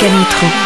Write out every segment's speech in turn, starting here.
Pascal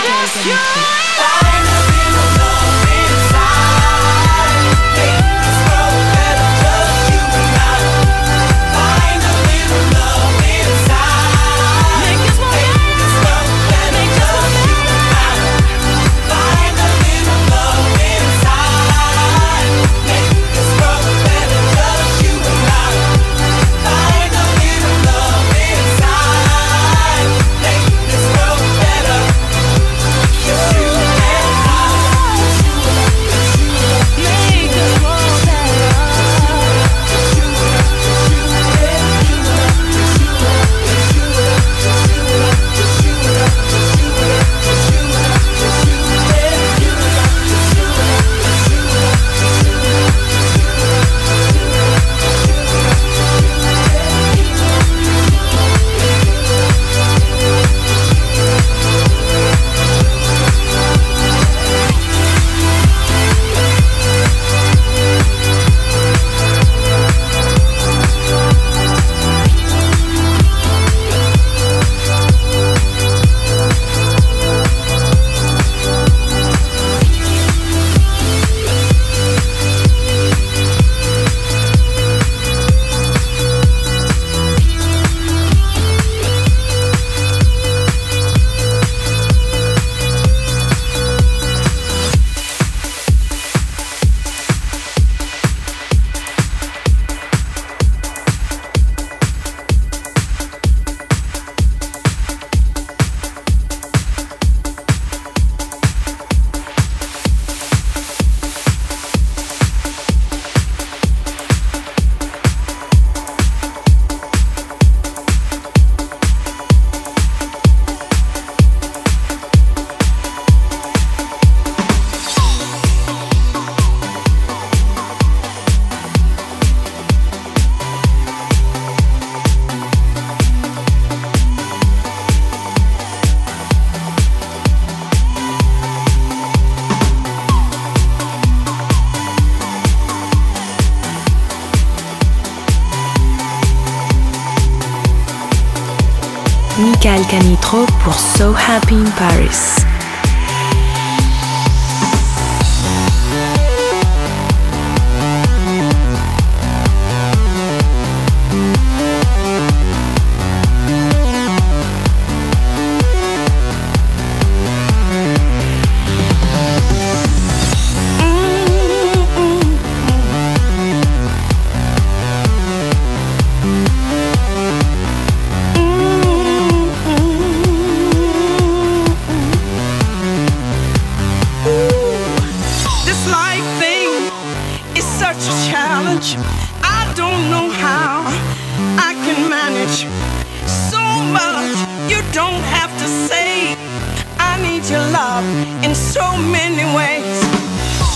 many ways.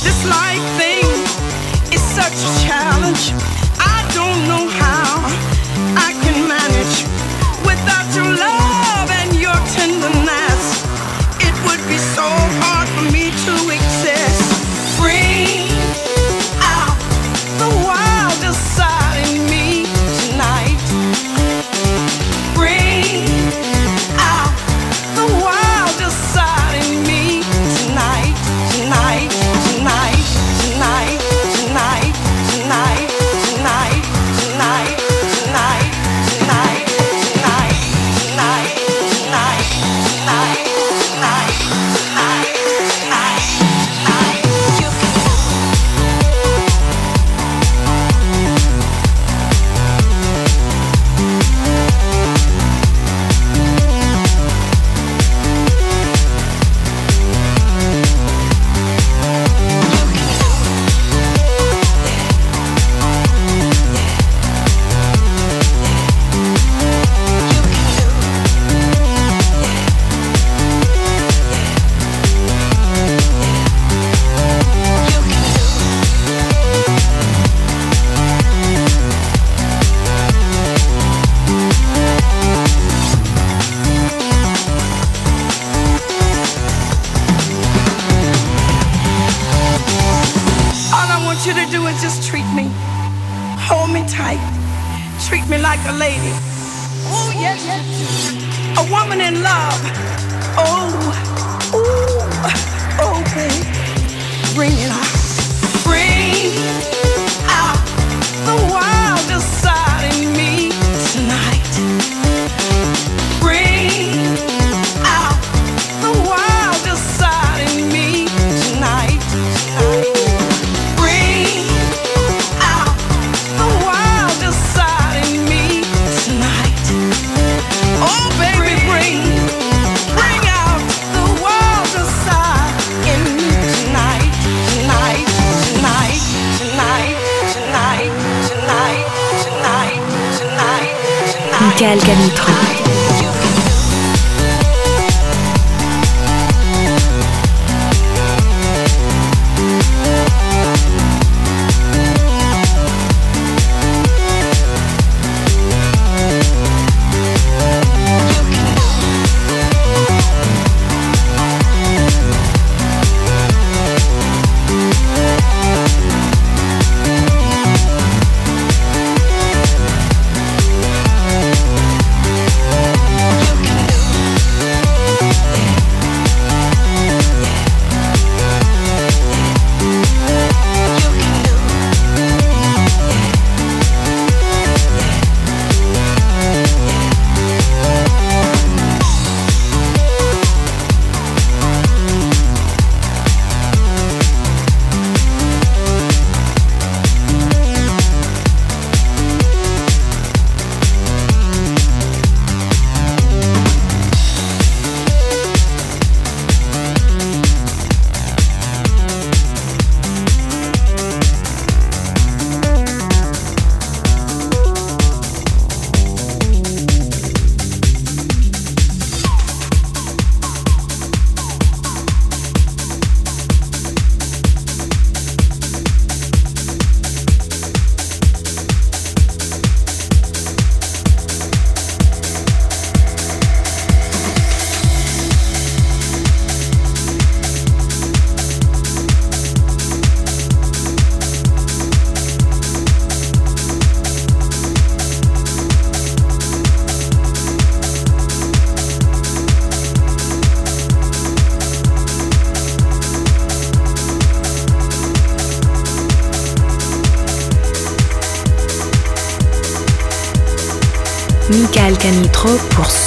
This life thing is such a challenge.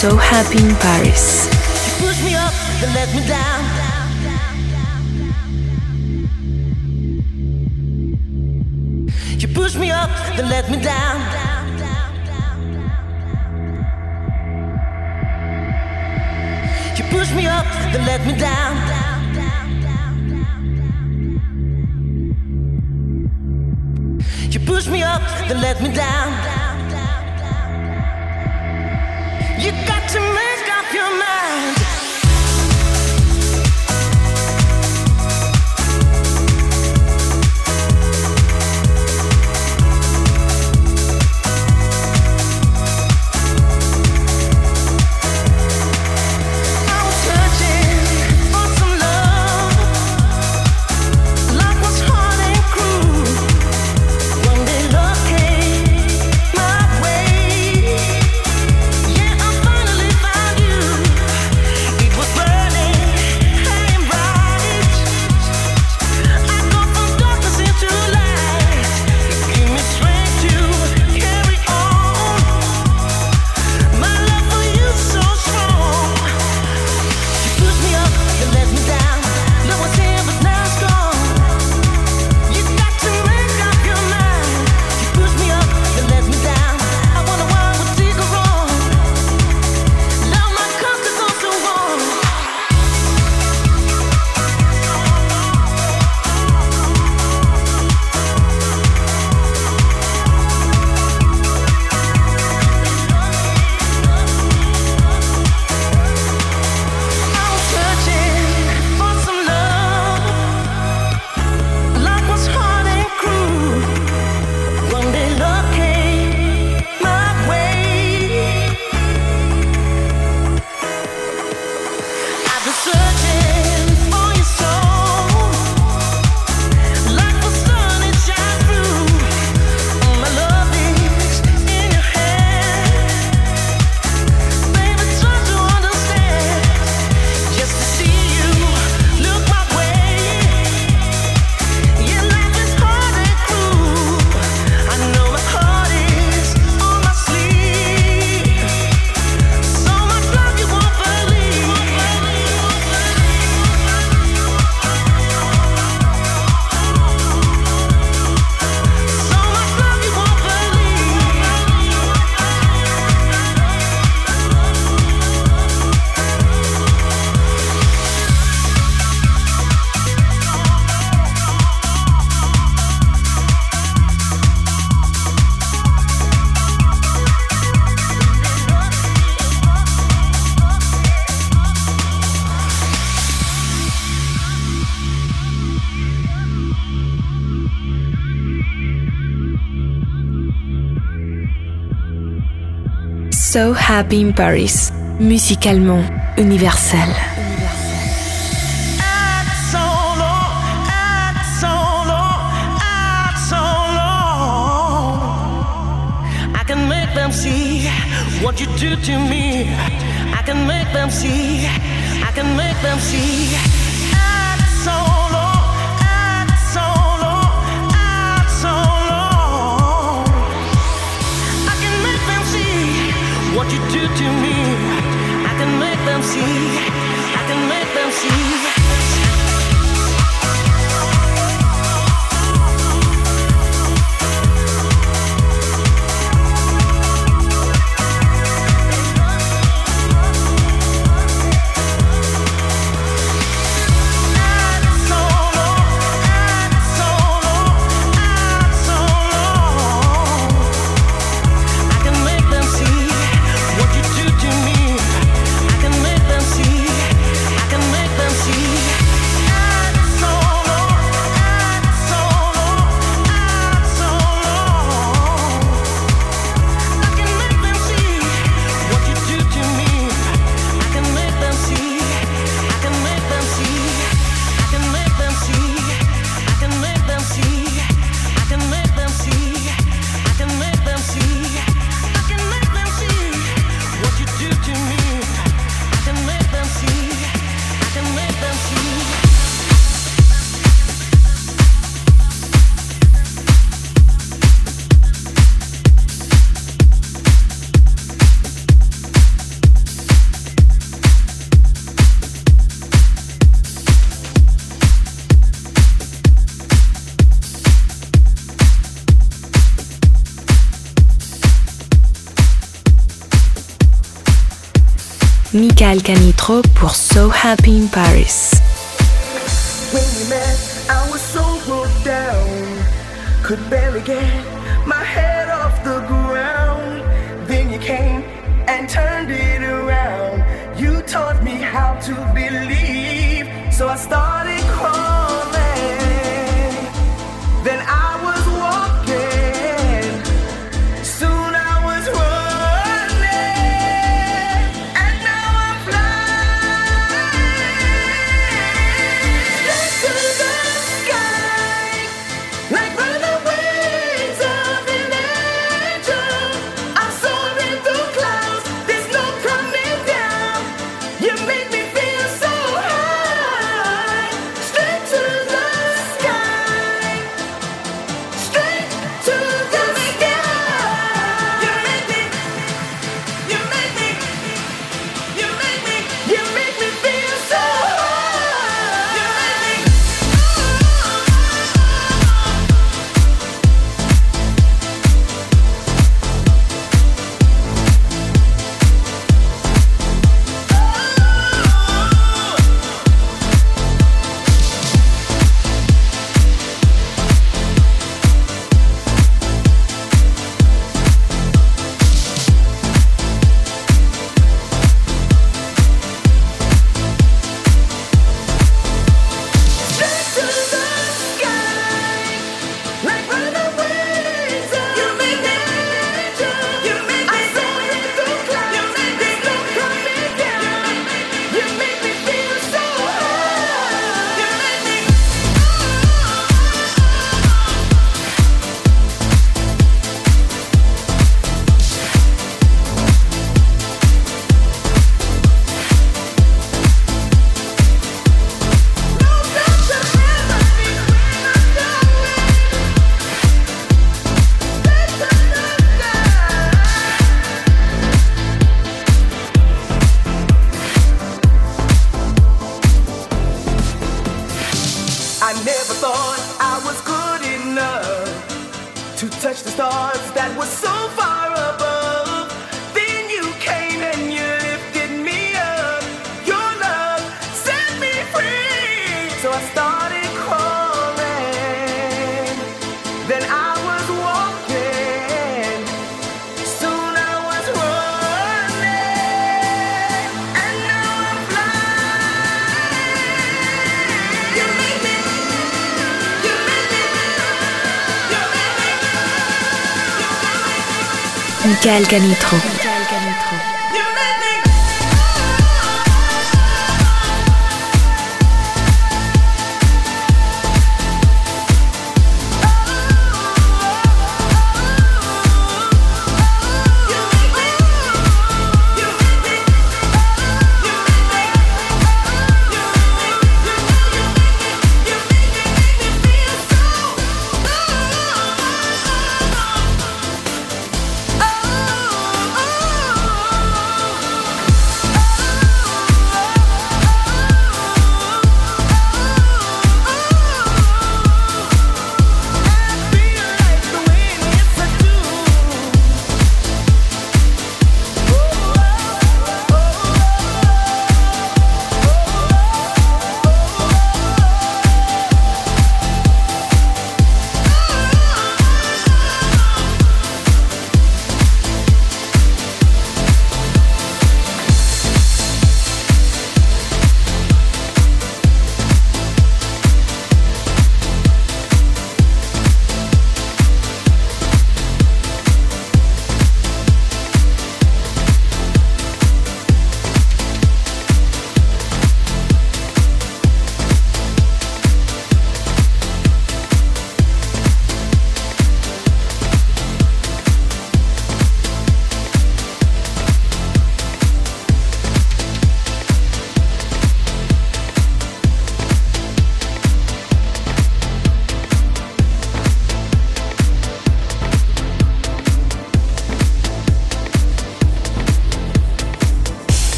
So Happy in Paris. So Happy in Paris, musicalement universel. See what you do to me. I can make them see. I can make them see. you do to me, I can make them see, I can make them see. Pascal Canitro pour So Happy in Paris. When we met, I was so broke down, could barely get Michael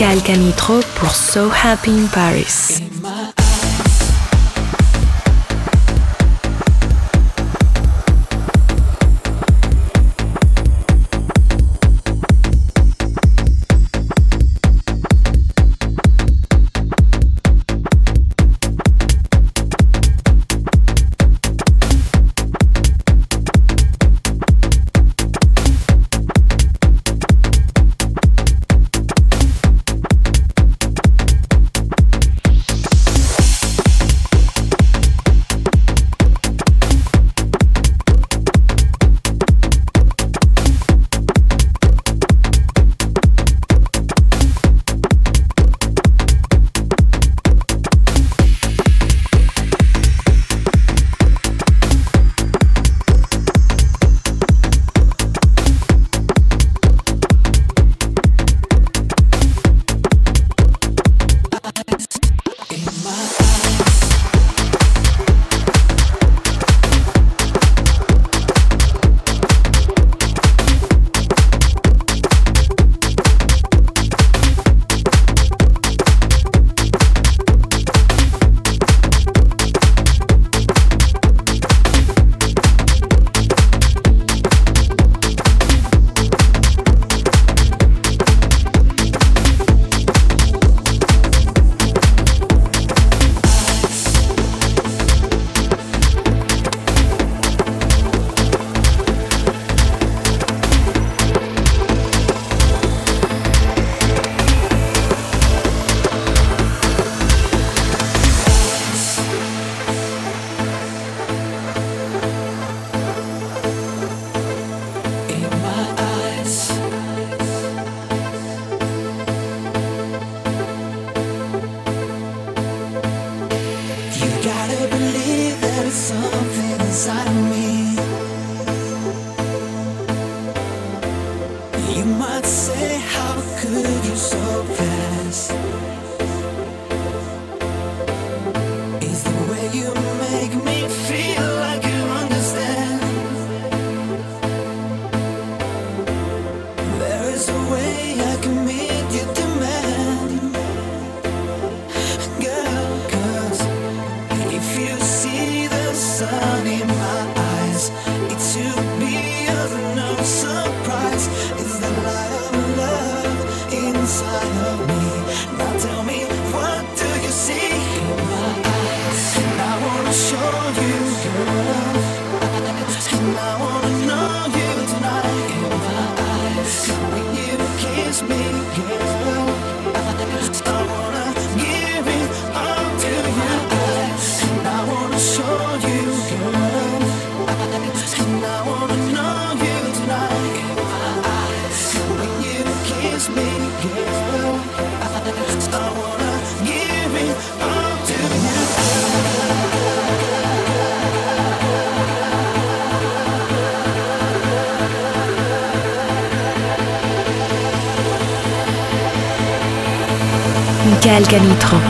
Pascal Canitro pour So Happy in Paris. so fast. Canitro.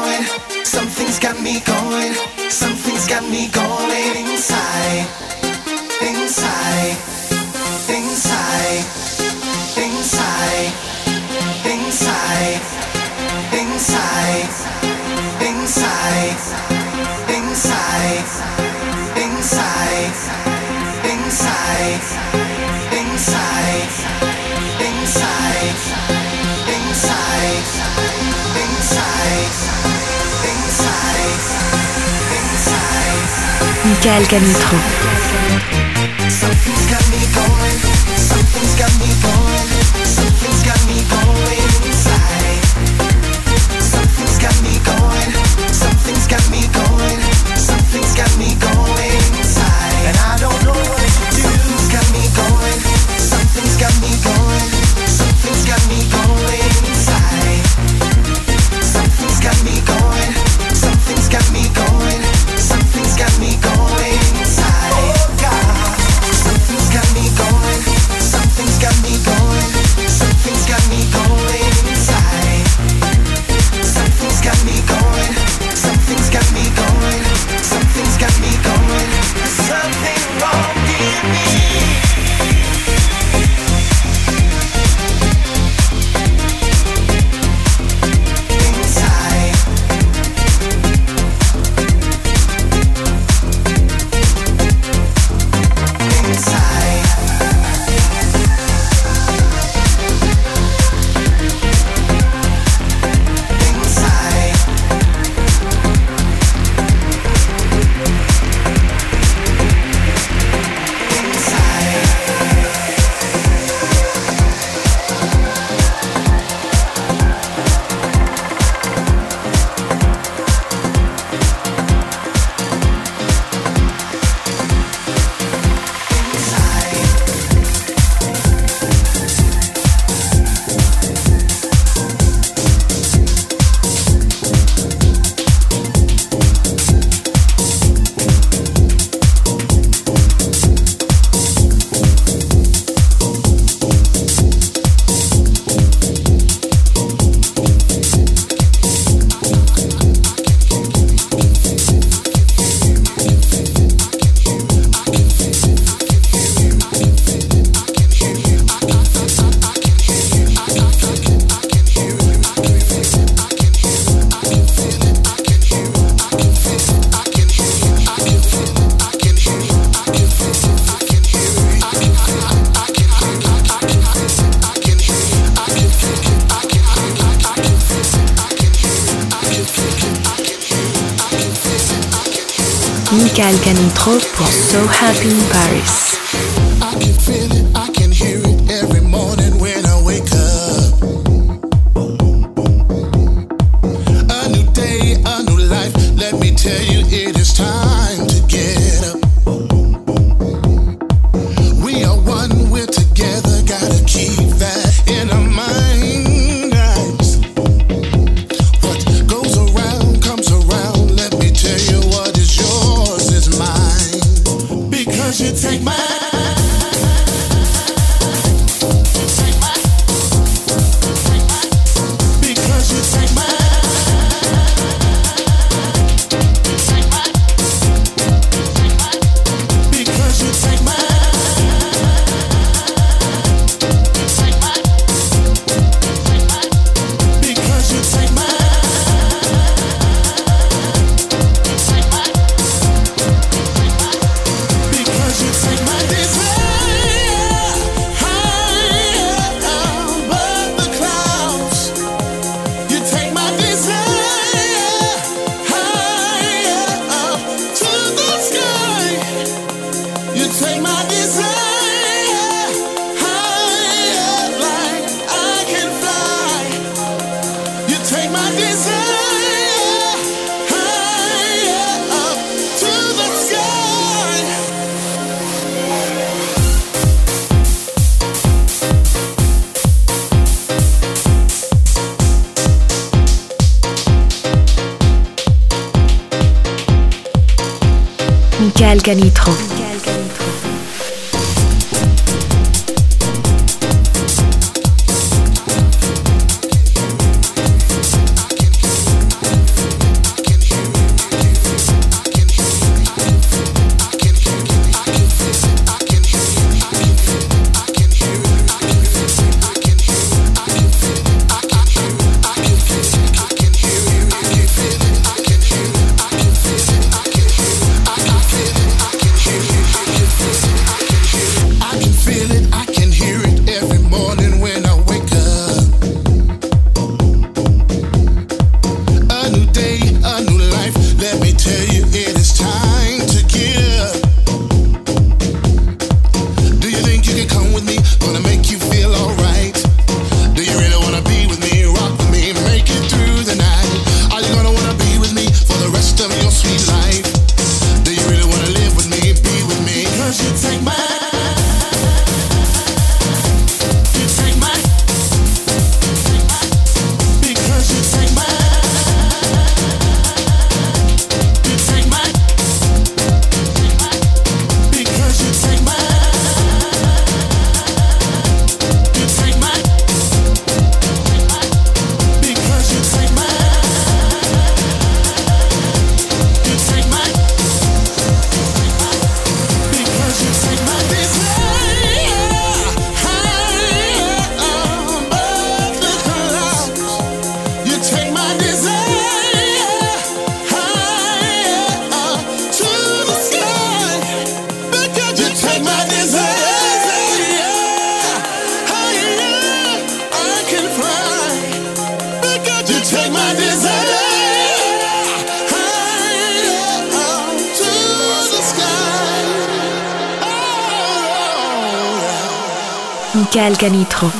going. Something's got me going. Something's got me going inside. Inside. Inside. Inside. Inside. Inside. Inside. Inside. Inside. Inside. Inside. Inside. Michael Canitro. Nitro.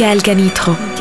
Michael.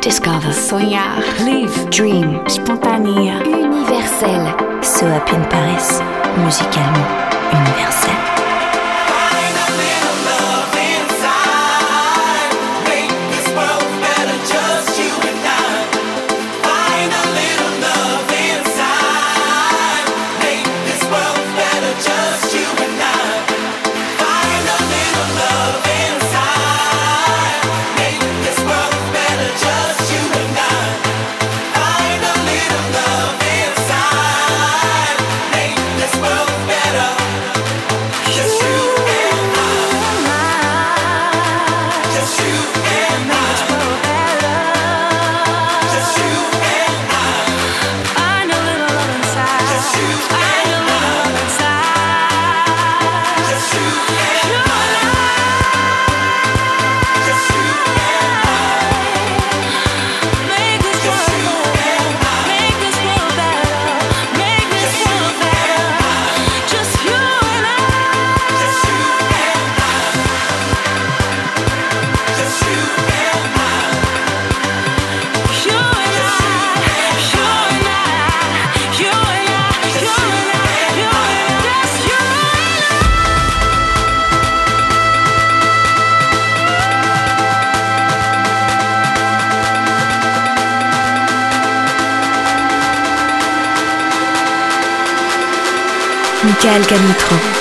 discover, sonhar, live, dream, spontané, universel. So Happy in Paris, musicalement universel. Pascal Canitro.